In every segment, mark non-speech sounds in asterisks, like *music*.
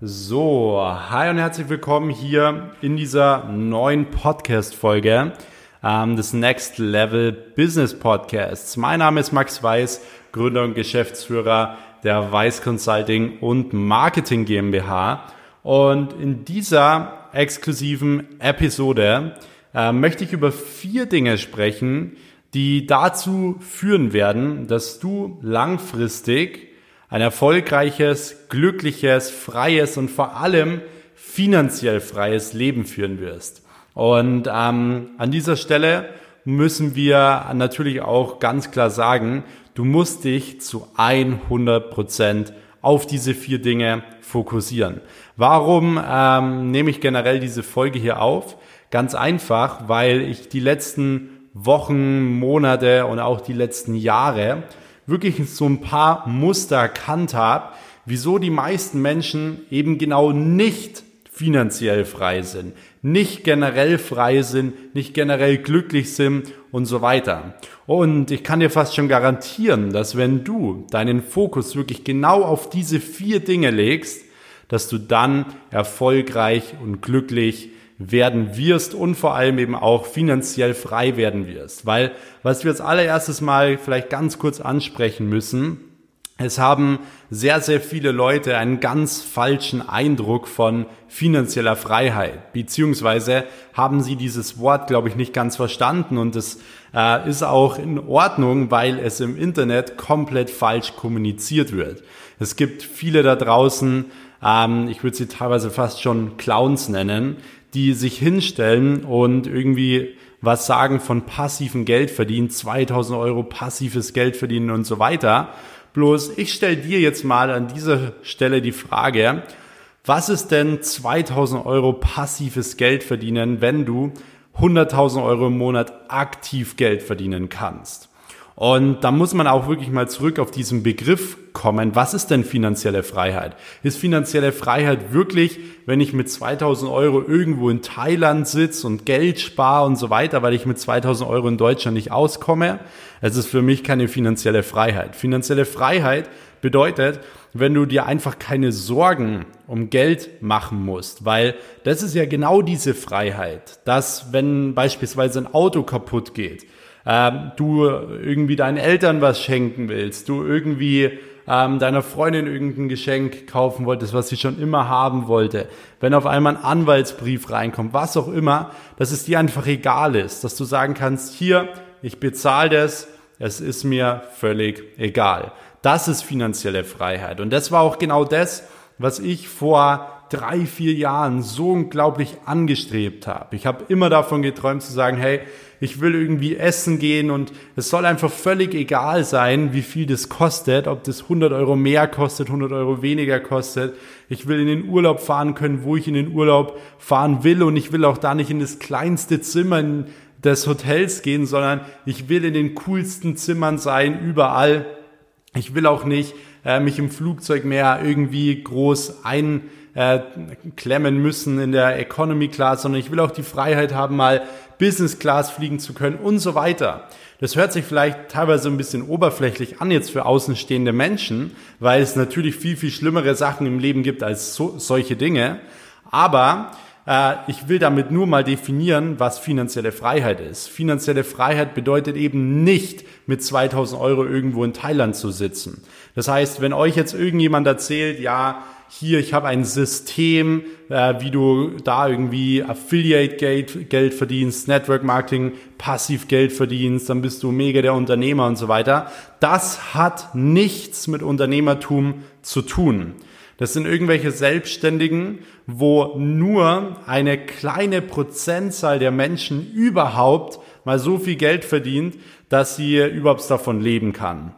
So, hi und herzlich willkommen hier in dieser neuen Podcast-Folge ähm, des Next Level Business Podcasts. Mein Name ist Max Weiß, Gründer und Geschäftsführer der Weiß Consulting und Marketing GmbH. Und in dieser exklusiven Episode äh, möchte ich über vier Dinge sprechen, die dazu führen werden, dass du langfristig ein erfolgreiches, glückliches, freies und vor allem finanziell freies Leben führen wirst. Und ähm, an dieser Stelle müssen wir natürlich auch ganz klar sagen, du musst dich zu 100 Prozent auf diese vier Dinge fokussieren. Warum ähm, nehme ich generell diese Folge hier auf? Ganz einfach, weil ich die letzten Wochen, Monate und auch die letzten Jahre wirklich so ein paar Muster erkannt habe, wieso die meisten Menschen eben genau nicht finanziell frei sind, nicht generell frei sind, nicht generell glücklich sind und so weiter. Und ich kann dir fast schon garantieren, dass wenn du deinen Fokus wirklich genau auf diese vier Dinge legst, dass du dann erfolgreich und glücklich werden wirst und vor allem eben auch finanziell frei werden wirst. Weil was wir als allererstes mal vielleicht ganz kurz ansprechen müssen, es haben sehr, sehr viele Leute einen ganz falschen Eindruck von finanzieller Freiheit, beziehungsweise haben sie dieses Wort, glaube ich, nicht ganz verstanden und es äh, ist auch in Ordnung, weil es im Internet komplett falsch kommuniziert wird. Es gibt viele da draußen, ähm, ich würde sie teilweise fast schon Clowns nennen, die sich hinstellen und irgendwie was sagen von passiven Geld verdienen, 2000 Euro passives Geld verdienen und so weiter. Bloß ich stelle dir jetzt mal an dieser Stelle die Frage, was ist denn 2000 Euro passives Geld verdienen, wenn du 100.000 Euro im Monat aktiv Geld verdienen kannst? Und da muss man auch wirklich mal zurück auf diesen Begriff kommen. Was ist denn finanzielle Freiheit? Ist finanzielle Freiheit wirklich, wenn ich mit 2000 Euro irgendwo in Thailand sitze und Geld spare und so weiter, weil ich mit 2000 Euro in Deutschland nicht auskomme? Es ist für mich keine finanzielle Freiheit. Finanzielle Freiheit bedeutet, wenn du dir einfach keine Sorgen um Geld machen musst, weil das ist ja genau diese Freiheit, dass wenn beispielsweise ein Auto kaputt geht, ähm, du irgendwie deinen Eltern was schenken willst, du irgendwie ähm, deiner Freundin irgendein Geschenk kaufen wolltest, was sie schon immer haben wollte, wenn auf einmal ein Anwaltsbrief reinkommt, was auch immer, dass es dir einfach egal ist, dass du sagen kannst, hier, ich bezahle das, es ist mir völlig egal. Das ist finanzielle Freiheit. Und das war auch genau das, was ich vor drei, vier Jahren so unglaublich angestrebt habe. Ich habe immer davon geträumt zu sagen, hey, ich will irgendwie essen gehen und es soll einfach völlig egal sein, wie viel das kostet, ob das 100 Euro mehr kostet, 100 Euro weniger kostet. Ich will in den Urlaub fahren können, wo ich in den Urlaub fahren will und ich will auch da nicht in das kleinste Zimmer des Hotels gehen, sondern ich will in den coolsten Zimmern sein, überall. Ich will auch nicht äh, mich im Flugzeug mehr irgendwie groß ein äh, klemmen müssen in der Economy Class, sondern ich will auch die Freiheit haben, mal Business Class fliegen zu können und so weiter. Das hört sich vielleicht teilweise ein bisschen oberflächlich an jetzt für außenstehende Menschen, weil es natürlich viel, viel schlimmere Sachen im Leben gibt als so, solche Dinge. Aber äh, ich will damit nur mal definieren, was finanzielle Freiheit ist. Finanzielle Freiheit bedeutet eben nicht, mit 2000 Euro irgendwo in Thailand zu sitzen. Das heißt, wenn euch jetzt irgendjemand erzählt, ja, hier, ich habe ein System, äh, wie du da irgendwie Affiliate-Geld Geld verdienst, Network-Marketing, passiv Geld verdienst, dann bist du mega der Unternehmer und so weiter. Das hat nichts mit Unternehmertum zu tun. Das sind irgendwelche Selbstständigen, wo nur eine kleine Prozentzahl der Menschen überhaupt mal so viel Geld verdient, dass sie überhaupt davon leben kann.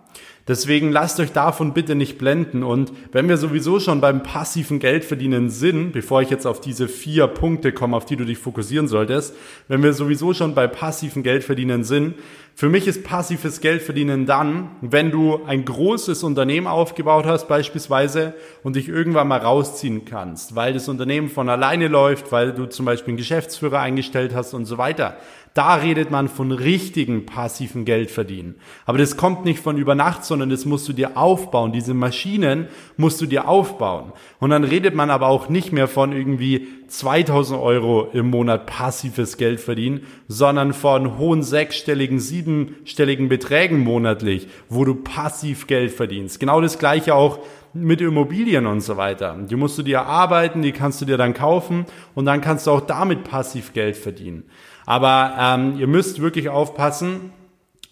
Deswegen lasst euch davon bitte nicht blenden. Und wenn wir sowieso schon beim passiven Geldverdienen sind, bevor ich jetzt auf diese vier Punkte komme, auf die du dich fokussieren solltest, wenn wir sowieso schon bei passiven Geldverdienen sind, Für mich ist passives Geldverdienen dann, wenn du ein großes Unternehmen aufgebaut hast beispielsweise und dich irgendwann mal rausziehen kannst, weil das Unternehmen von alleine läuft, weil du zum Beispiel einen Geschäftsführer eingestellt hast und so weiter. Da redet man von richtigen passiven Geldverdienen. Aber das kommt nicht von über Nacht, sondern das musst du dir aufbauen. Diese Maschinen musst du dir aufbauen. Und dann redet man aber auch nicht mehr von irgendwie 2000 Euro im Monat passives Geld verdienen, sondern von hohen sechsstelligen, siebenstelligen Beträgen monatlich, wo du passiv Geld verdienst. Genau das gleiche auch mit Immobilien und so weiter. Die musst du dir erarbeiten, die kannst du dir dann kaufen und dann kannst du auch damit passiv Geld verdienen. Aber ähm, ihr müsst wirklich aufpassen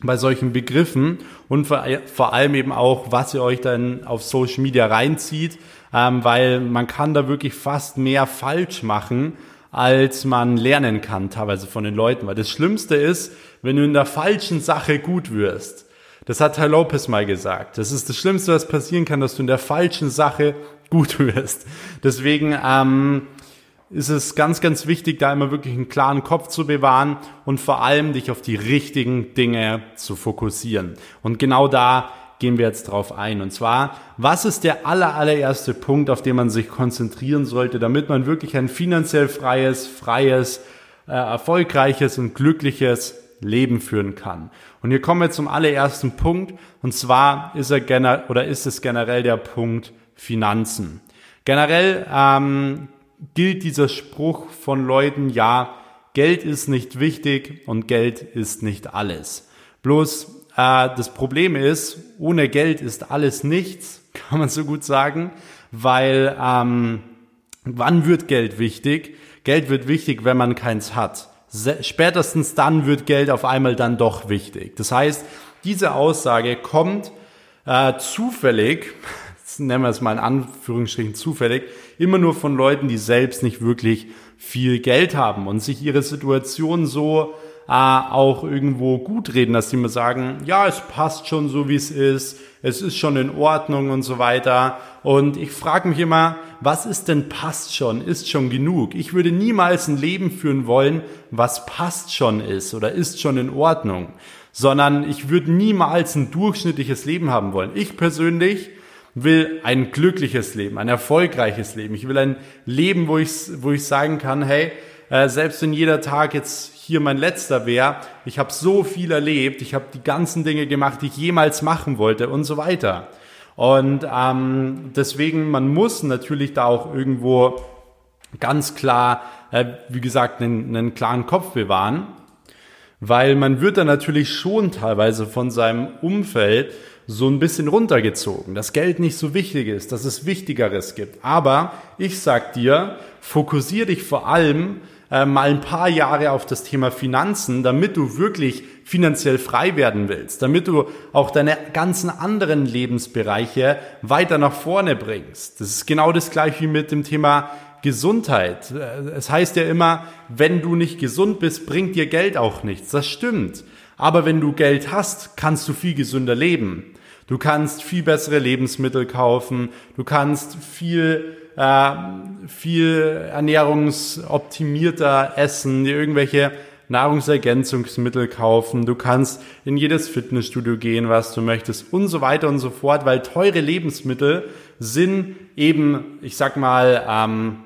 bei solchen Begriffen und vor, vor allem eben auch, was ihr euch dann auf Social Media reinzieht, ähm, weil man kann da wirklich fast mehr falsch machen, als man lernen kann, teilweise von den Leuten. Weil das Schlimmste ist, wenn du in der falschen Sache gut wirst. Das hat Herr Lopez mal gesagt. Das ist das Schlimmste, was passieren kann, dass du in der falschen Sache gut *laughs* wirst. Deswegen ähm, ist es ganz, ganz wichtig, da immer wirklich einen klaren Kopf zu bewahren und vor allem dich auf die richtigen Dinge zu fokussieren. Und genau da gehen wir jetzt drauf ein. Und zwar, was ist der aller, allererste Punkt, auf den man sich konzentrieren sollte, damit man wirklich ein finanziell freies, freies, äh, erfolgreiches und glückliches Leben führen kann. Und hier kommen wir zum allerersten Punkt. Und zwar ist er generell, oder ist es generell der Punkt Finanzen. Generell ähm, gilt dieser Spruch von Leuten, ja, Geld ist nicht wichtig und Geld ist nicht alles. Bloß äh, das Problem ist, ohne Geld ist alles nichts, *laughs* kann man so gut sagen, weil ähm, wann wird Geld wichtig? Geld wird wichtig, wenn man keins hat. Spätestens dann wird Geld auf einmal dann doch wichtig. Das heißt, diese Aussage kommt äh, zufällig *laughs* nennen wir es mal in Anführungsstrichen zufällig, immer nur von Leuten, die selbst nicht wirklich viel Geld haben und sich ihre Situation so äh, auch irgendwo gut reden, dass sie mir sagen, ja, es passt schon so, wie es ist, es ist schon in Ordnung und so weiter. Und ich frage mich immer, was ist denn passt schon, ist schon genug? Ich würde niemals ein Leben führen wollen, was passt schon ist oder ist schon in Ordnung, sondern ich würde niemals ein durchschnittliches Leben haben wollen. Ich persönlich will ein glückliches Leben, ein erfolgreiches Leben. Ich will ein Leben, wo ich, wo ich sagen kann, hey, äh, selbst wenn jeder Tag jetzt hier mein letzter wäre, ich habe so viel erlebt, ich habe die ganzen Dinge gemacht, die ich jemals machen wollte und so weiter. Und ähm, deswegen, man muss natürlich da auch irgendwo ganz klar, äh, wie gesagt, einen, einen klaren Kopf bewahren, weil man wird dann natürlich schon teilweise von seinem Umfeld so ein bisschen runtergezogen, dass Geld nicht so wichtig ist, dass es Wichtigeres gibt. Aber ich sag dir, fokussier dich vor allem äh, mal ein paar Jahre auf das Thema Finanzen, damit du wirklich finanziell frei werden willst, damit du auch deine ganzen anderen Lebensbereiche weiter nach vorne bringst. Das ist genau das gleiche wie mit dem Thema Gesundheit. Äh, es heißt ja immer, wenn du nicht gesund bist, bringt dir Geld auch nichts. Das stimmt. Aber wenn du Geld hast, kannst du viel gesünder leben. Du kannst viel bessere Lebensmittel kaufen. Du kannst viel, äh, viel ernährungsoptimierter essen, dir irgendwelche Nahrungsergänzungsmittel kaufen. Du kannst in jedes Fitnessstudio gehen, was du möchtest und so weiter und so fort, weil teure Lebensmittel sind eben, ich sag mal, ähm,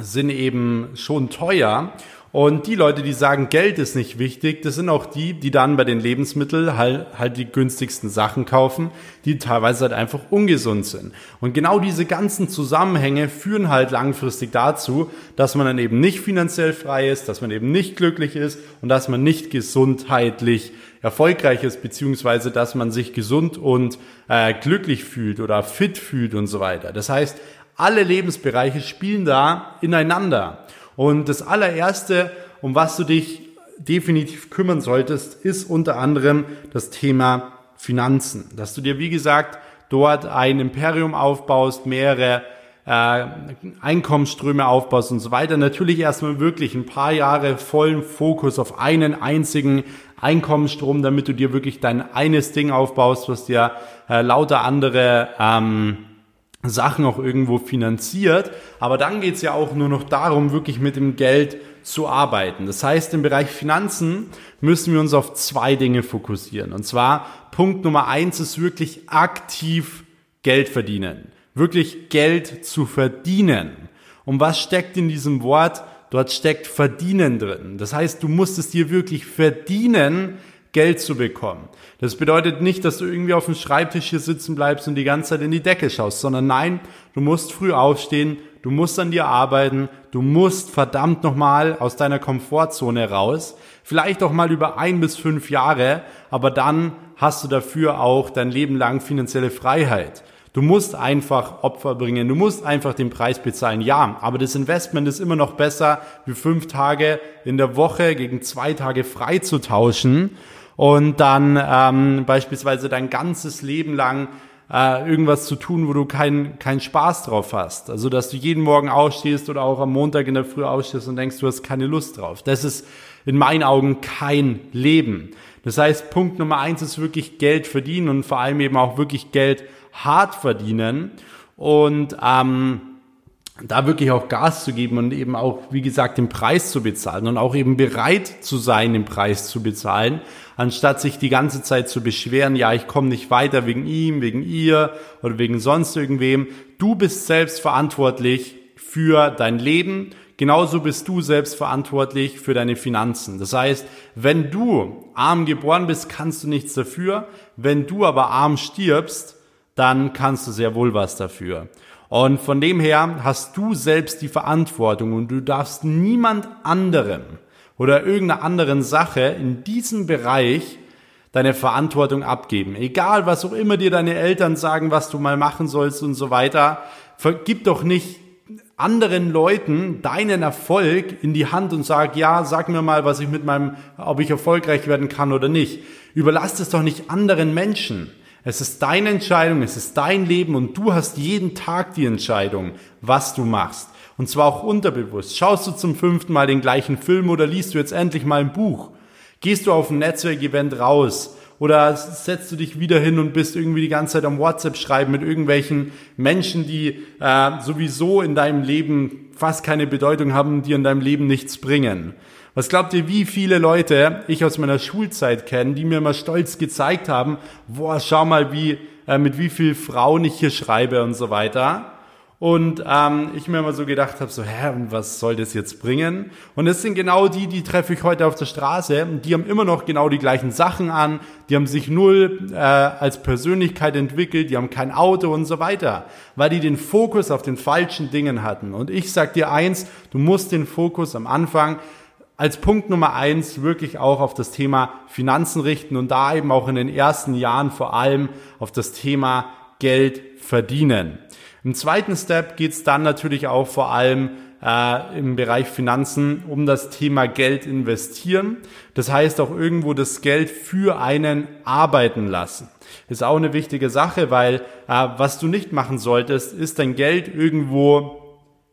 sind eben schon teuer und die Leute, die sagen, Geld ist nicht wichtig, das sind auch die, die dann bei den Lebensmitteln halt, halt die günstigsten Sachen kaufen, die teilweise halt einfach ungesund sind. Und genau diese ganzen Zusammenhänge führen halt langfristig dazu, dass man dann eben nicht finanziell frei ist, dass man eben nicht glücklich ist und dass man nicht gesundheitlich erfolgreich ist, beziehungsweise dass man sich gesund und äh, glücklich fühlt oder fit fühlt und so weiter. Das heißt, alle Lebensbereiche spielen da ineinander. Und das allererste, um was du dich definitiv kümmern solltest, ist unter anderem das Thema Finanzen. Dass du dir, wie gesagt, dort ein Imperium aufbaust, mehrere äh, Einkommensströme aufbaust und so weiter. Natürlich erstmal wirklich ein paar Jahre vollen Fokus auf einen einzigen Einkommensstrom, damit du dir wirklich dein eines Ding aufbaust, was dir äh, lauter andere ähm, Sachen auch irgendwo finanziert. Aber dann geht's ja auch nur noch darum, wirklich mit dem Geld zu arbeiten. Das heißt, im Bereich Finanzen müssen wir uns auf zwei Dinge fokussieren. Und zwar Punkt Nummer eins ist wirklich aktiv Geld verdienen. Wirklich Geld zu verdienen. Und was steckt in diesem Wort? Dort steckt verdienen drin. Das heißt, du musst es dir wirklich verdienen, Geld zu bekommen. Das bedeutet nicht, dass du irgendwie auf dem Schreibtisch hier sitzen bleibst und die ganze Zeit in die Decke schaust, sondern nein, du musst früh aufstehen, du musst an dir arbeiten, du musst verdammt nochmal aus deiner Komfortzone raus, vielleicht auch mal über ein bis fünf Jahre, aber dann hast du dafür auch dein Leben lang finanzielle Freiheit. Du musst einfach Opfer bringen, du musst einfach den Preis bezahlen. Ja, aber das Investment ist immer noch besser, wie fünf Tage in der Woche gegen zwei Tage frei zu tauschen und dann ähm, beispielsweise dein ganzes Leben lang äh, irgendwas zu tun, wo du keinen keinen Spaß drauf hast. Also dass du jeden Morgen aufstehst oder auch am Montag in der Früh aufstehst und denkst, du hast keine Lust drauf. Das ist in meinen Augen kein Leben. Das heißt, Punkt Nummer eins ist wirklich Geld verdienen und vor allem eben auch wirklich Geld hart verdienen. Und ähm, da wirklich auch Gas zu geben und eben auch, wie gesagt, den Preis zu bezahlen und auch eben bereit zu sein, den Preis zu bezahlen, anstatt sich die ganze Zeit zu beschweren, ja, ich komme nicht weiter wegen ihm, wegen ihr oder wegen sonst irgendwem. Du bist selbst verantwortlich für dein Leben. Genauso bist du selbst verantwortlich für deine Finanzen. Das heißt, wenn du arm geboren bist, kannst du nichts dafür. Wenn du aber arm stirbst, dann kannst du sehr wohl was dafür. Und von dem her hast du selbst die Verantwortung und du darfst niemand anderem oder irgendeiner anderen Sache in diesem Bereich deine Verantwortung abgeben. Egal, was auch immer dir deine Eltern sagen, was du mal machen sollst und so weiter. Vergib doch nicht anderen Leuten deinen Erfolg in die Hand und sag, ja, sag mir mal, was ich mit meinem, ob ich erfolgreich werden kann oder nicht. Überlass es doch nicht anderen Menschen. Es ist deine Entscheidung, es ist dein Leben und du hast jeden Tag die Entscheidung, was du machst. Und zwar auch unterbewusst. Schaust du zum fünften Mal den gleichen Film oder liest du jetzt endlich mal ein Buch? Gehst du auf ein Netzwerkevent raus? Oder setzt du dich wieder hin und bist irgendwie die ganze Zeit am WhatsApp schreiben mit irgendwelchen Menschen, die äh, sowieso in deinem Leben fast keine Bedeutung haben, die in deinem Leben nichts bringen? Was glaubt ihr, wie viele Leute ich aus meiner Schulzeit kenne, die mir mal stolz gezeigt haben, boah, schau mal, wie, äh, mit wie viel Frauen ich hier schreibe und so weiter. Und ähm, ich mir immer so gedacht habe, so, hä, was soll das jetzt bringen? Und es sind genau die, die treffe ich heute auf der Straße. Die haben immer noch genau die gleichen Sachen an. Die haben sich null äh, als Persönlichkeit entwickelt. Die haben kein Auto und so weiter. Weil die den Fokus auf den falschen Dingen hatten. Und ich sag dir eins, du musst den Fokus am Anfang als Punkt Nummer eins wirklich auch auf das Thema Finanzen richten und da eben auch in den ersten Jahren vor allem auf das Thema Geld verdienen. Im zweiten Step geht es dann natürlich auch vor allem äh, im Bereich Finanzen um das Thema Geld investieren. Das heißt auch irgendwo das Geld für einen arbeiten lassen. Ist auch eine wichtige Sache, weil äh, was du nicht machen solltest, ist dein Geld irgendwo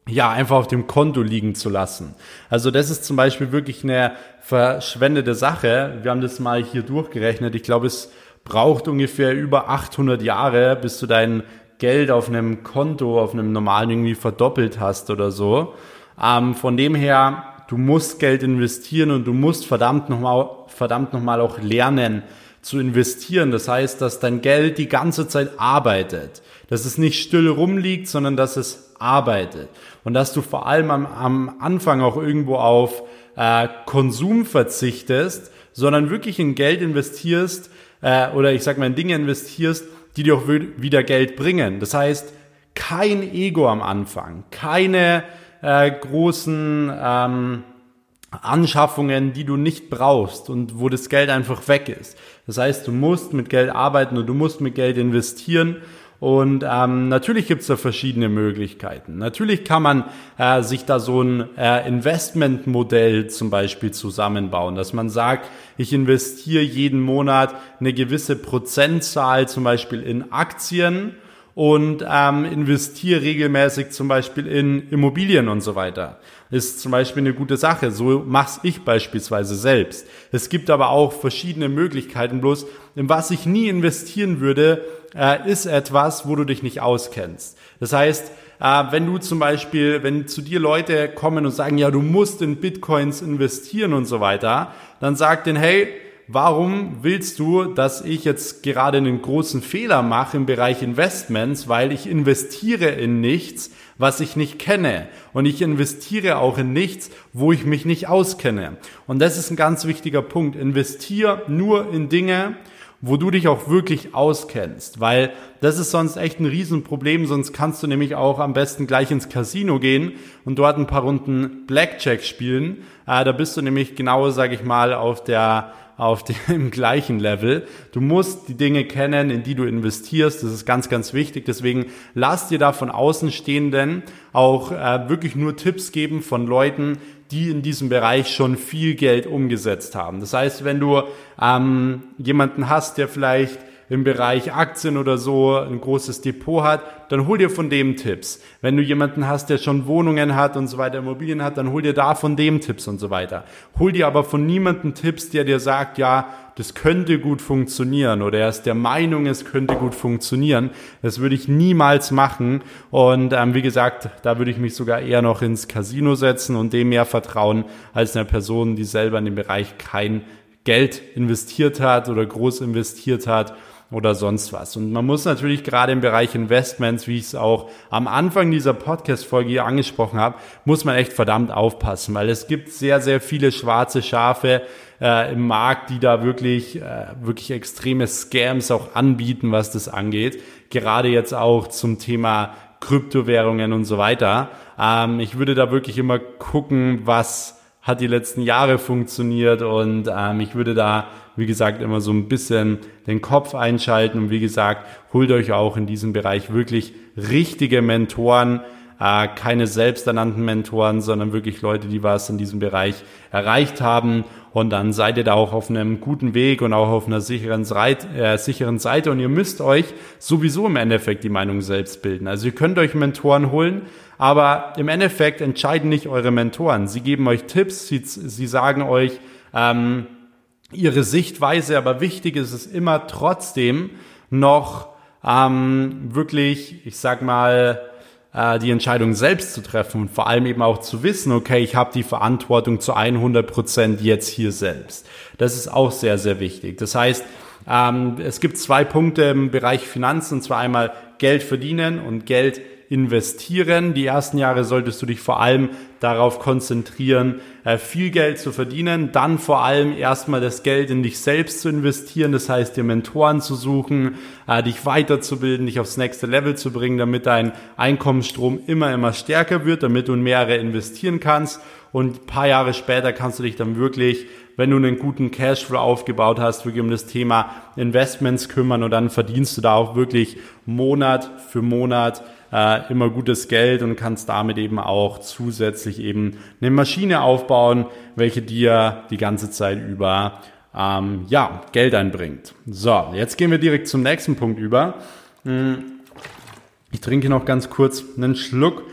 ja, einfach auf dem Konto liegen zu lassen. Also das ist zum Beispiel wirklich eine verschwendete Sache. Wir haben das mal hier durchgerechnet. Ich glaube, es braucht ungefähr über 800 Jahre, bis du dein Geld auf einem Konto, auf einem normalen irgendwie verdoppelt hast oder so. Ähm, von dem her, du musst Geld investieren und du musst verdammt nochmal, verdammt nochmal auch lernen zu investieren. Das heißt, dass dein Geld die ganze Zeit arbeitet. Dass es nicht still rumliegt, sondern dass es arbeitet und dass du vor allem am, am Anfang auch irgendwo auf äh, Konsum verzichtest, sondern wirklich in Geld investierst äh, oder ich sag mal in Dinge investierst, die dir auch wieder Geld bringen. Das heißt, kein Ego am Anfang, keine äh, großen ähm, Anschaffungen, die du nicht brauchst und wo das Geld einfach weg ist. Das heißt, du musst mit Geld arbeiten und du musst mit Geld investieren und ähm, natürlich gibt's da verschiedene Möglichkeiten. Natürlich kann man äh, sich da so ein äh, Investmentmodell zum Beispiel zusammenbauen, dass man sagt, ich investiere jeden Monat eine gewisse Prozentzahl zum Beispiel in Aktien und ähm, investiere regelmäßig zum Beispiel in Immobilien und so weiter. Ist zum Beispiel eine gute Sache. So mach's ich beispielsweise selbst. Es gibt aber auch verschiedene Möglichkeiten. Bloß in was ich nie investieren würde, äh, ist etwas, wo du dich nicht auskennst. Das heißt, äh, wenn du zum Beispiel, wenn zu dir Leute kommen und sagen, ja, du musst in Bitcoins investieren und so weiter, dann sag denen, hey, warum willst du, dass ich jetzt gerade einen großen Fehler mache im Bereich Investments, weil ich investiere in nichts, was ich nicht kenne. Und ich investiere auch in nichts, wo ich mich nicht auskenne. Und das ist ein ganz wichtiger Punkt. Investier nur in Dinge, wo du dich auch wirklich auskennst, weil das ist sonst echt ein Riesenproblem, sonst kannst du nämlich auch am besten gleich ins Casino gehen und dort ein paar Runden Blackjack spielen. Äh, da bist du nämlich genau, sage ich mal, auf der auf dem *laughs* gleichen Level. Du musst die Dinge kennen, in die du investierst. Das ist ganz, ganz wichtig. Deswegen lass dir da von Außenstehenden auch äh, wirklich nur Tipps geben von Leuten, die in diesem Bereich schon viel Geld umgesetzt haben. Das heißt, wenn du ähm, jemanden hast, der vielleicht im Bereich Aktien oder so ein großes Depot hat, dann hol dir von dem Tipps. Wenn du jemanden hast, der schon Wohnungen hat und so weiter, Immobilien hat, dann hol dir da von dem Tipps und so weiter. Hol dir aber von niemandem Tipps, der dir sagt, ja, das könnte gut funktionieren oder er ist der Meinung, es könnte gut funktionieren. Das würde ich niemals machen. Und ähm, wie gesagt, da würde ich mich sogar eher noch ins Casino setzen und dem mehr vertrauen als einer Person, die selber in dem Bereich kein Geld investiert hat oder groß investiert hat oder sonst was. Und man muss natürlich gerade im Bereich Investments, wie ich es auch am Anfang dieser Podcast-Folge hier angesprochen habe, muss man echt verdammt aufpassen, weil es gibt sehr, sehr viele schwarze Schafe äh, im Markt, die da wirklich, äh, wirklich extreme Scams auch anbieten, was das angeht. Gerade jetzt auch zum Thema Kryptowährungen und so weiter. Ähm, ich würde da wirklich immer gucken, was hat die letzten Jahre funktioniert und ähm, ich würde da wie gesagt, immer so ein bisschen den Kopf einschalten und wie gesagt, holt euch auch in diesem Bereich wirklich richtige Mentoren, äh, keine selbsternannten Mentoren, sondern wirklich Leute, die was in diesem Bereich erreicht haben und dann seid ihr da auch auf einem guten Weg und auch auf einer sicheren Seite, äh, sicheren Seite und ihr müsst euch sowieso im Endeffekt die Meinung selbst bilden. Also ihr könnt euch Mentoren holen, aber im Endeffekt entscheiden nicht eure Mentoren. Sie geben euch Tipps, sie, sie sagen euch, ähm, ihre Sichtweise, aber wichtig ist es immer trotzdem noch ähm, wirklich, ich sag mal, äh, die Entscheidung selbst zu treffen und vor allem eben auch zu wissen, okay, ich habe die Verantwortung zu 100 Prozent jetzt hier selbst. Das ist auch sehr, sehr wichtig. Das heißt, ähm, es gibt zwei Punkte im Bereich Finanzen, und zwar einmal Geld verdienen und Geld investieren. Die ersten Jahre solltest du dich vor allem darauf konzentrieren, äh, viel Geld zu verdienen, dann vor allem erstmal das Geld in dich selbst zu investieren, das heißt dir Mentoren zu suchen, äh, dich weiterzubilden, dich aufs nächste Level zu bringen, damit dein Einkommensstrom immer, immer stärker wird, damit du in mehrere investieren kannst. Und ein paar Jahre später kannst du dich dann wirklich wenn du einen guten Cashflow aufgebaut hast, wirklich um das Thema Investments kümmern und dann verdienst du da auch wirklich Monat für Monat äh, immer gutes Geld und kannst damit eben auch zusätzlich eben eine Maschine aufbauen, welche dir die ganze Zeit über ähm, ja, Geld einbringt. So, jetzt gehen wir direkt zum nächsten Punkt über. Hm, ich trinke noch ganz kurz einen Schluck.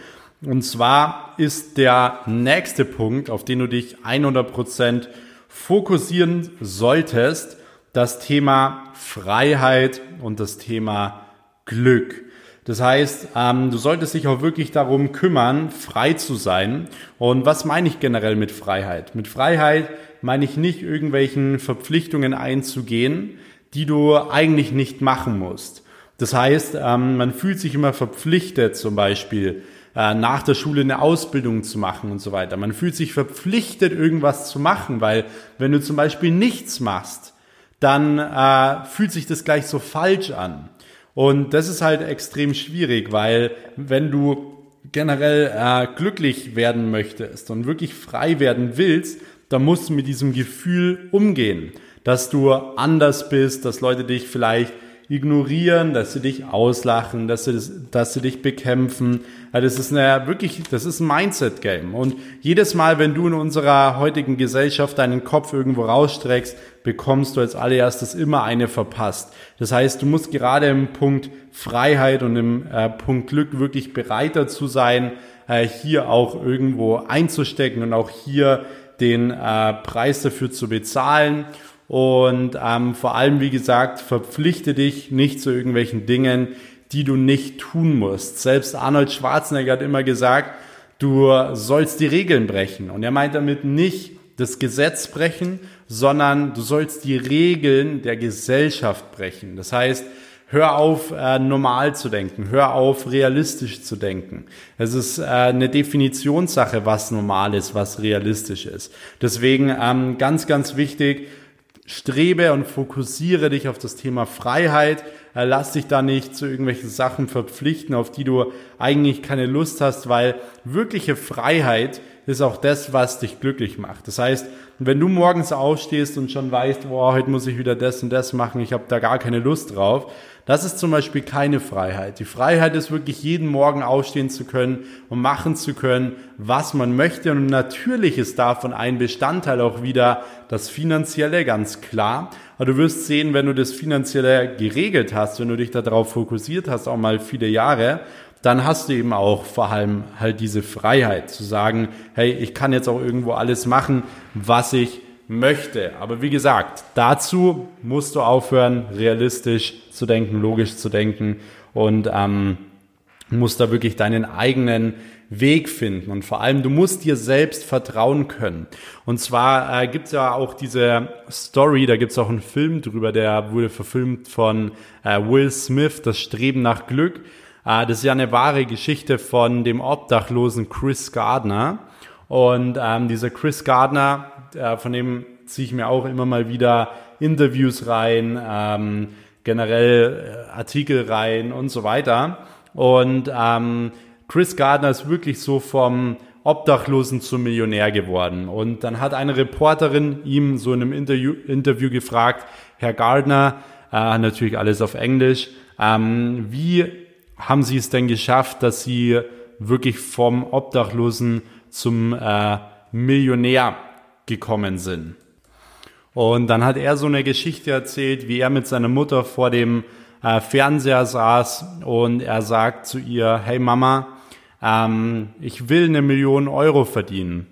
Und zwar ist der nächste Punkt, auf den du dich 100% fokussieren solltest, das Thema Freiheit und das Thema Glück. Das heißt, ähm, du solltest dich auch wirklich darum kümmern, frei zu sein. Und was meine ich generell mit Freiheit? Mit Freiheit meine ich nicht irgendwelchen Verpflichtungen einzugehen, die du eigentlich nicht machen musst. Das heißt, ähm, man fühlt sich immer verpflichtet, zum Beispiel äh, nach der Schule eine Ausbildung zu machen und so weiter. Man fühlt sich verpflichtet, irgendwas zu machen, weil wenn du zum Beispiel nichts machst, dann äh, fühlt sich das gleich so falsch an. Und das ist halt extrem schwierig, weil wenn du generell äh, glücklich werden möchtest und wirklich frei werden willst, dann musst du mit diesem Gefühl umgehen, dass du anders bist, dass Leute dich vielleicht ignorieren, dass sie dich auslachen, dass sie, dass sie dich bekämpfen. das ist eine, wirklich, das ist ein Mindset-Game. Und jedes Mal, wenn du in unserer heutigen Gesellschaft deinen Kopf irgendwo rausstreckst, bekommst du als allererstes immer eine verpasst. Das heißt, du musst gerade im Punkt Freiheit und im äh, Punkt Glück wirklich bereit dazu sein, äh, hier auch irgendwo einzustecken und auch hier den äh, Preis dafür zu bezahlen. Und ähm, vor allem, wie gesagt, verpflichte dich nicht zu irgendwelchen Dingen, die du nicht tun musst. Selbst Arnold Schwarzenegger hat immer gesagt, du sollst die Regeln brechen. Und er meint damit nicht das Gesetz brechen, sondern du sollst die Regeln der Gesellschaft brechen. Das heißt, hör auf, äh, normal zu denken, hör auf, realistisch zu denken. Es ist äh, eine Definitionssache, was normal ist, was realistisch ist. Deswegen ähm, ganz, ganz wichtig, strebe und fokussiere dich auf das Thema Freiheit. Äh, lass dich da nicht zu irgendwelchen Sachen verpflichten, auf die du eigentlich keine Lust hast, weil wirkliche Freiheit ist auch das, was dich glücklich macht. Das heißt, wenn du morgens aufstehst und schon weißt, boah, heute muss ich wieder das und das machen, ich habe da gar keine Lust drauf, das ist zum Beispiel keine Freiheit. Die Freiheit ist wirklich jeden Morgen aufstehen zu können und machen zu können, was man möchte. Und natürlich ist davon ein Bestandteil auch wieder das Finanzielle, ganz klar. Aber du wirst sehen, wenn du das Finanzielle geregelt hast, wenn du dich darauf fokussiert hast, auch mal viele Jahre, dann hast du eben auch vor allem halt diese Freiheit zu sagen, hey, ich kann jetzt auch irgendwo alles machen, was ich möchte. Aber wie gesagt, dazu musst du aufhören, realistisch zu denken, logisch zu denken und ähm, musst da wirklich deinen eigenen Weg finden. Und vor allem, du musst dir selbst vertrauen können. Und zwar äh, gibt es ja auch diese Story, da gibt es auch einen Film drüber, der wurde verfilmt von äh, Will Smith, das Streben nach Glück. Äh, das ist ja eine wahre Geschichte von dem obdachlosen Chris Gardner. Und ähm, dieser Chris Gardner, äh, von dem ziehe ich mir auch immer mal wieder Interviews rein, ähm, generell äh, Artikel rein und so weiter. Und ähm, Chris Gardner ist wirklich so vom Obdachlosen zum Millionär geworden. Und dann hat eine Reporterin ihm so in einem Interview, Interview gefragt, Herr Gardner, äh, natürlich alles auf Englisch, ähm, wie haben Sie es denn geschafft, dass Sie wirklich vom Obdachlosen zum äh, Millionär gekommen sind? Und dann hat er so eine Geschichte erzählt, wie er mit seiner Mutter vor dem äh, Fernseher saß und er sagt zu ihr, hey Mama, ähm, ich will eine Million Euro verdienen.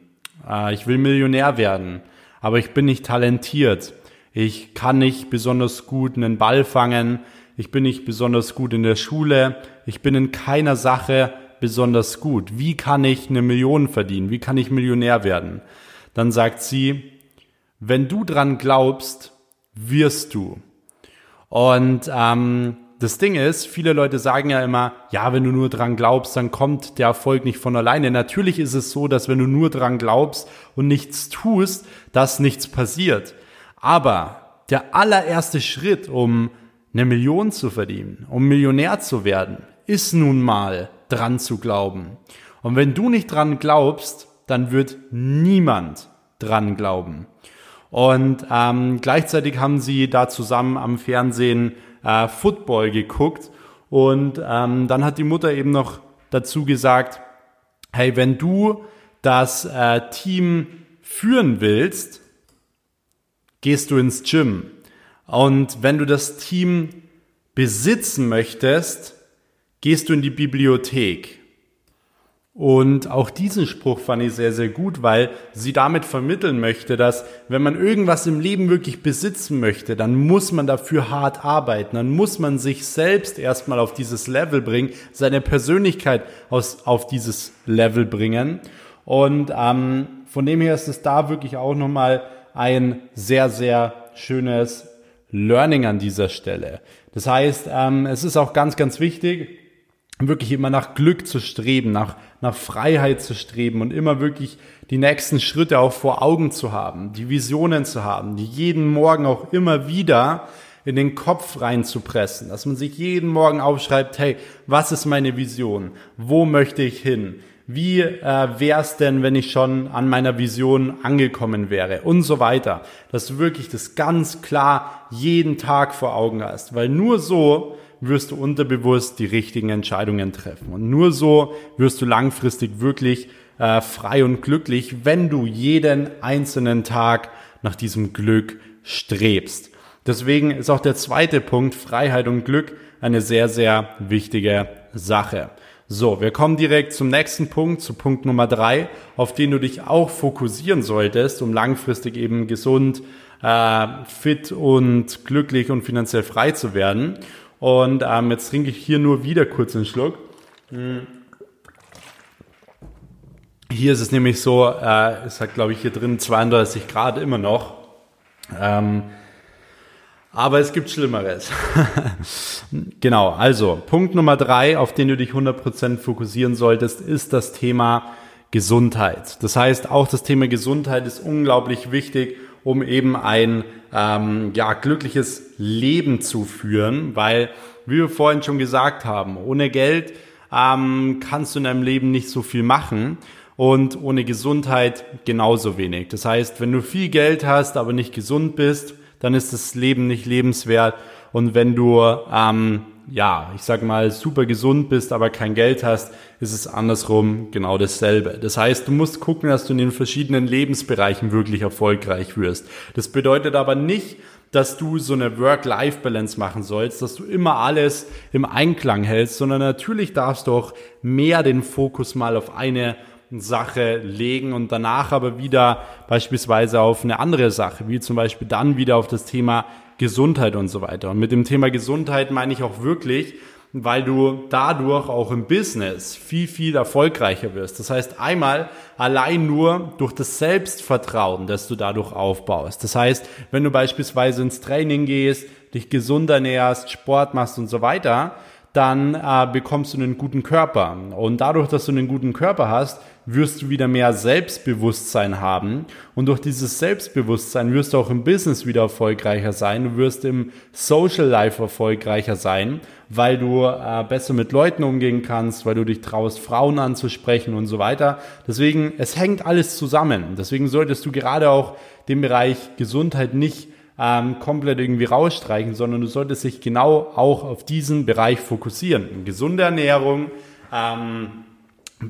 Äh, ich will Millionär werden, aber ich bin nicht talentiert. Ich kann nicht besonders gut einen Ball fangen. Ich bin nicht besonders gut in der Schule. Ich bin in keiner Sache besonders gut. Wie kann ich eine Million verdienen? Wie kann ich Millionär werden? Dann sagt sie, wenn du dran glaubst, wirst du. Und ähm, das Ding ist, viele Leute sagen ja immer, ja, wenn du nur dran glaubst, dann kommt der Erfolg nicht von alleine. Natürlich ist es so, dass wenn du nur dran glaubst und nichts tust, dass nichts passiert. Aber der allererste Schritt, um eine Million zu verdienen, um Millionär zu werden, ist nun mal dran zu glauben. Und wenn du nicht dran glaubst, dann wird niemand dran glauben. Und ähm, gleichzeitig haben sie da zusammen am Fernsehen äh, Football geguckt. Und ähm, dann hat die Mutter eben noch dazu gesagt, hey, wenn du das äh, Team führen willst, gehst du ins Gym. Und wenn du das Team besitzen möchtest, gehst du in die Bibliothek. Und auch diesen Spruch fand ich sehr, sehr gut, weil sie damit vermitteln möchte, dass wenn man irgendwas im Leben wirklich besitzen möchte, dann muss man dafür hart arbeiten, dann muss man sich selbst erstmal auf dieses Level bringen, seine Persönlichkeit aus, auf dieses Level bringen. Und ähm, von dem her ist es da wirklich auch nochmal ein sehr, sehr schönes Learning an dieser Stelle. Das heißt, ähm, es ist auch ganz, ganz wichtig, wirklich immer nach Glück zu streben, nach, nach Freiheit zu streben und immer wirklich die nächsten Schritte auch vor Augen zu haben, die Visionen zu haben, die jeden Morgen auch immer wieder in den Kopf reinzupressen, dass man sich jeden Morgen aufschreibt, hey, was ist meine Vision? Wo möchte ich hin? Wie äh, wäre es denn, wenn ich schon an meiner Vision angekommen wäre? Und so weiter. Dass du wirklich das ganz klar jeden Tag vor Augen hast. Weil nur so wirst du unterbewusst die richtigen Entscheidungen treffen. Und nur so wirst du langfristig wirklich äh, frei und glücklich, wenn du jeden einzelnen Tag nach diesem Glück strebst. Deswegen ist auch der zweite Punkt, Freiheit und Glück, eine sehr, sehr wichtige Sache. So, wir kommen direkt zum nächsten Punkt, zu Punkt Nummer drei, auf den du dich auch fokussieren solltest, um langfristig eben gesund, äh, fit und glücklich und finanziell frei zu werden. Und ähm, jetzt trinke ich hier nur wieder kurz einen Schluck. Hier ist es nämlich so, äh, es hat glaube ich hier drin 32 Grad immer noch. Ähm, aber es gibt Schlimmeres. *laughs* genau, also Punkt Nummer drei, auf den du dich 100% fokussieren solltest, ist das Thema Gesundheit. Das heißt, auch das Thema Gesundheit ist unglaublich wichtig, um eben ein ähm, ja, glückliches Leben zu führen, weil, wie wir vorhin schon gesagt haben, ohne Geld ähm, kannst du in deinem Leben nicht so viel machen und ohne Gesundheit genauso wenig. Das heißt, wenn du viel Geld hast, aber nicht gesund bist, dann ist das Leben nicht lebenswert. Und wenn du, ähm, ja, ich sag mal, super gesund bist, aber kein Geld hast, ist es andersrum genau dasselbe. Das heißt, du musst gucken, dass du in den verschiedenen Lebensbereichen wirklich erfolgreich wirst. Das bedeutet aber nicht, dass du so eine Work-Life-Balance machen sollst, dass du immer alles im Einklang hältst, sondern natürlich darfst du auch mehr den Fokus mal auf eine Sache legen und danach aber wieder beispielsweise auf eine andere Sache, wie zum Beispiel dann wieder auf das Thema Gesundheit und so weiter. Und mit dem Thema Gesundheit meine ich auch wirklich, weil du dadurch auch im Business viel, viel erfolgreicher wirst. Das heißt, einmal allein nur durch das Selbstvertrauen, das du dadurch aufbaust. Das heißt, wenn du beispielsweise ins Training gehst, dich gesund ernährst, Sport machst und so weiter, dann äh, bekommst du einen guten Körper. Und dadurch, dass du einen guten Körper hast, wirst du wieder mehr Selbstbewusstsein haben. Und durch dieses Selbstbewusstsein wirst du auch im Business wieder erfolgreicher sein. Du wirst im Social Life erfolgreicher sein, weil du äh, besser mit Leuten umgehen kannst, weil du dich traust, Frauen anzusprechen und so weiter. Deswegen, es hängt alles zusammen. Deswegen solltest du gerade auch den Bereich Gesundheit nicht ähm, komplett irgendwie rausstreichen, sondern du solltest dich genau auch auf diesen Bereich fokussieren. Gesunde Ernährung, ähm,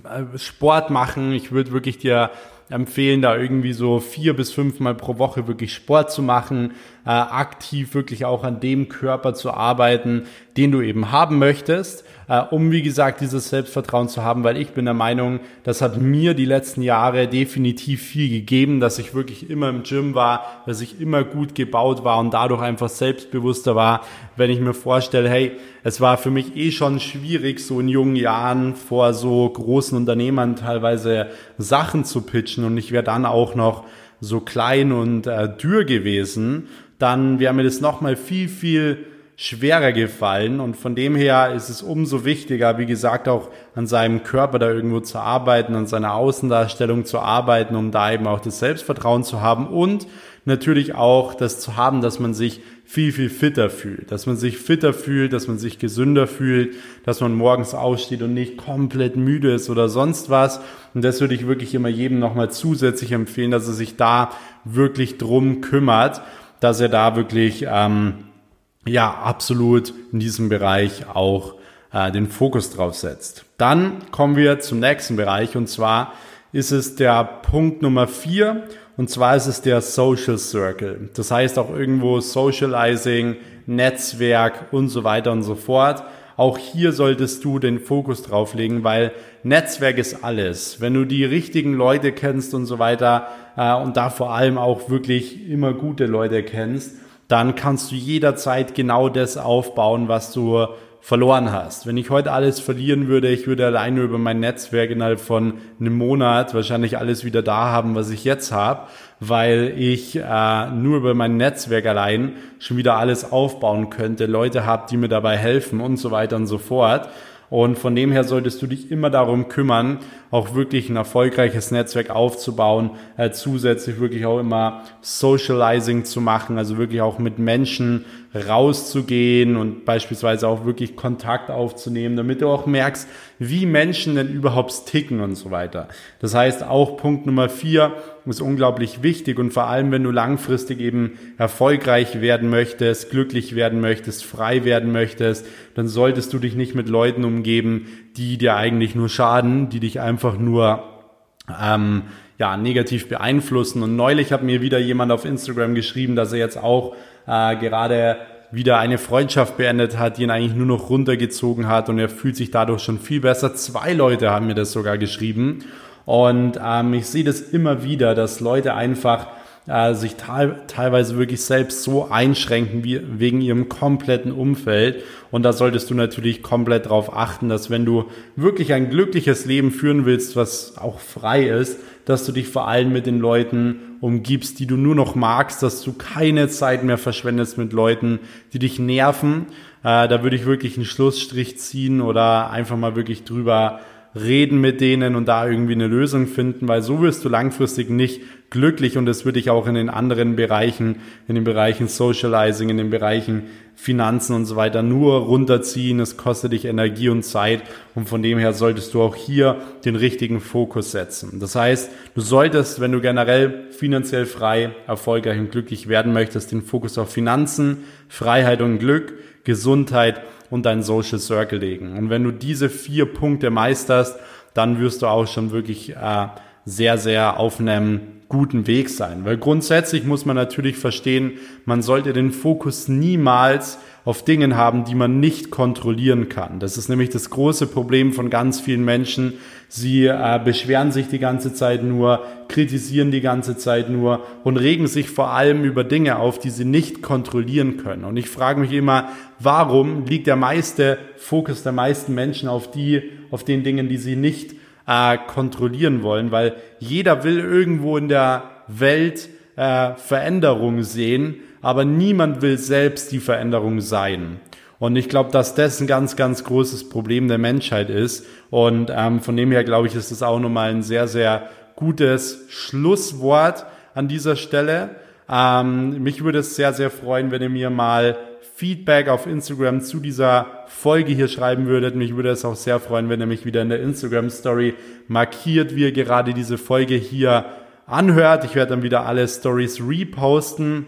äh, Sport machen. Ich würde wirklich dir empfehlen, da irgendwie so vier bis fünfmal pro Woche wirklich Sport zu machen, äh, aktiv wirklich auch an dem Körper zu arbeiten, den du eben haben möchtest, äh, um wie gesagt dieses Selbstvertrauen zu haben, weil ich bin der Meinung, das hat mir die letzten Jahre definitiv viel gegeben, dass ich wirklich immer im Gym war, dass ich immer gut gebaut war und dadurch einfach selbstbewusster war, wenn ich mir vorstelle, hey, es war für mich eh schon schwierig, so in jungen Jahren vor so großen Unternehmern teilweise Sachen zu pitchen und ich wäre dann auch noch so klein und äh, dürr gewesen, dann wäre mir das nochmal viel, viel schwerer gefallen. Und von dem her ist es umso wichtiger, wie gesagt, auch an seinem Körper da irgendwo zu arbeiten, an seiner Außendarstellung zu arbeiten, um da eben auch das Selbstvertrauen zu haben und natürlich auch das zu haben, dass man sich viel, viel fitter fühlt, dass man sich fitter fühlt, dass man sich gesünder fühlt, dass man morgens aussteht und nicht komplett müde ist oder sonst was. Und das würde ich wirklich immer jedem nochmal zusätzlich empfehlen, dass er sich da wirklich drum kümmert, dass er da wirklich, ähm, ja, absolut in diesem Bereich auch äh, den Fokus drauf setzt. Dann kommen wir zum nächsten Bereich und zwar ist es der Punkt Nummer vier und zwar ist es der Social Circle. Das heißt auch irgendwo Socializing, Netzwerk und so weiter und so fort. Auch hier solltest du den Fokus drauf legen, weil Netzwerk ist alles. Wenn du die richtigen Leute kennst und so weiter äh, und da vor allem auch wirklich immer gute Leute kennst, dann kannst du jederzeit genau das aufbauen, was du verloren hast. Wenn ich heute alles verlieren würde, ich würde alleine über mein Netzwerk innerhalb von einem Monat wahrscheinlich alles wieder da haben, was ich jetzt habe, weil ich äh, nur über mein Netzwerk allein schon wieder alles aufbauen könnte, Leute habe, die mir dabei helfen und so weiter und so fort. Und von dem her solltest du dich immer darum kümmern, auch wirklich ein erfolgreiches Netzwerk aufzubauen, äh, zusätzlich wirklich auch immer Socializing zu machen, also wirklich auch mit Menschen rauszugehen und beispielsweise auch wirklich Kontakt aufzunehmen, damit du auch merkst, wie Menschen denn überhaupt ticken und so weiter. Das heißt, auch Punkt Nummer vier ist unglaublich wichtig und vor allem, wenn du langfristig eben erfolgreich werden möchtest, glücklich werden möchtest, frei werden möchtest, dann solltest du dich nicht mit Leuten umgeben, die dir eigentlich nur schaden, die dich einfach nur ähm, ja, negativ beeinflussen. Und neulich hat mir wieder jemand auf Instagram geschrieben, dass er jetzt auch äh, gerade wieder eine Freundschaft beendet hat, die ihn eigentlich nur noch runtergezogen hat und er fühlt sich dadurch schon viel besser. Zwei Leute haben mir das sogar geschrieben und ähm, ich sehe das immer wieder, dass Leute einfach äh, sich teilweise wirklich selbst so einschränken wie wegen ihrem kompletten Umfeld. Und da solltest du natürlich komplett darauf achten, dass wenn du wirklich ein glückliches Leben führen willst, was auch frei ist, dass du dich vor allem mit den Leuten umgibst, die du nur noch magst, dass du keine Zeit mehr verschwendest mit Leuten, die dich nerven. Äh, da würde ich wirklich einen Schlussstrich ziehen oder einfach mal wirklich drüber reden mit denen und da irgendwie eine Lösung finden, weil so wirst du langfristig nicht glücklich und das würde ich auch in den anderen Bereichen, in den Bereichen Socializing, in den Bereichen Finanzen und so weiter nur runterziehen. Es kostet dich Energie und Zeit und von dem her solltest du auch hier den richtigen Fokus setzen. Das heißt, du solltest, wenn du generell finanziell frei, erfolgreich und glücklich werden möchtest, den Fokus auf Finanzen, Freiheit und Glück, Gesundheit und dein Social Circle legen. Und wenn du diese vier Punkte meisterst, dann wirst du auch schon wirklich äh, sehr, sehr auf einem guten Weg sein. Weil grundsätzlich muss man natürlich verstehen, man sollte den Fokus niemals auf Dingen haben, die man nicht kontrollieren kann. Das ist nämlich das große Problem von ganz vielen Menschen. Sie äh, beschweren sich die ganze Zeit nur, kritisieren die ganze Zeit nur und regen sich vor allem über Dinge auf, die sie nicht kontrollieren können. Und ich frage mich immer, warum liegt der meiste Fokus der meisten Menschen auf die, auf den Dingen, die sie nicht äh, kontrollieren wollen, weil jeder will irgendwo in der Welt äh, Veränderung sehen, aber niemand will selbst die Veränderung sein. Und ich glaube, dass das ein ganz, ganz großes Problem der Menschheit ist. Und ähm, von dem her glaube ich, ist das auch nochmal ein sehr, sehr gutes Schlusswort an dieser Stelle. Ähm, mich würde es sehr, sehr freuen, wenn ihr mir mal Feedback auf Instagram zu dieser Folge hier schreiben würdet. Mich würde es auch sehr freuen, wenn ihr mich wieder in der Instagram Story markiert, wie ihr gerade diese Folge hier anhört. Ich werde dann wieder alle Stories reposten.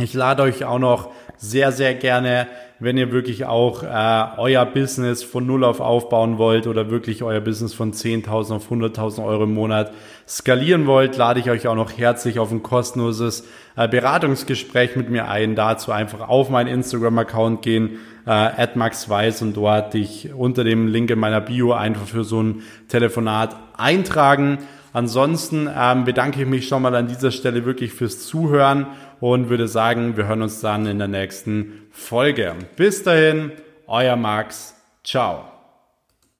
Ich lade euch auch noch sehr, sehr gerne, wenn ihr wirklich auch äh, euer Business von Null auf aufbauen wollt oder wirklich euer Business von 10.000 auf 100.000 Euro im Monat skalieren wollt, lade ich euch auch noch herzlich auf ein kostenloses äh, Beratungsgespräch mit mir ein. Dazu einfach auf meinen Instagram-Account gehen, äh, @maxweiss und dort dich unter dem Link in meiner Bio einfach für so ein Telefonat eintragen. Ansonsten ähm, bedanke ich mich schon mal an dieser Stelle wirklich fürs Zuhören und würde sagen, wir hören uns dann in der nächsten Folge. Bis dahin, euer Max. Ciao.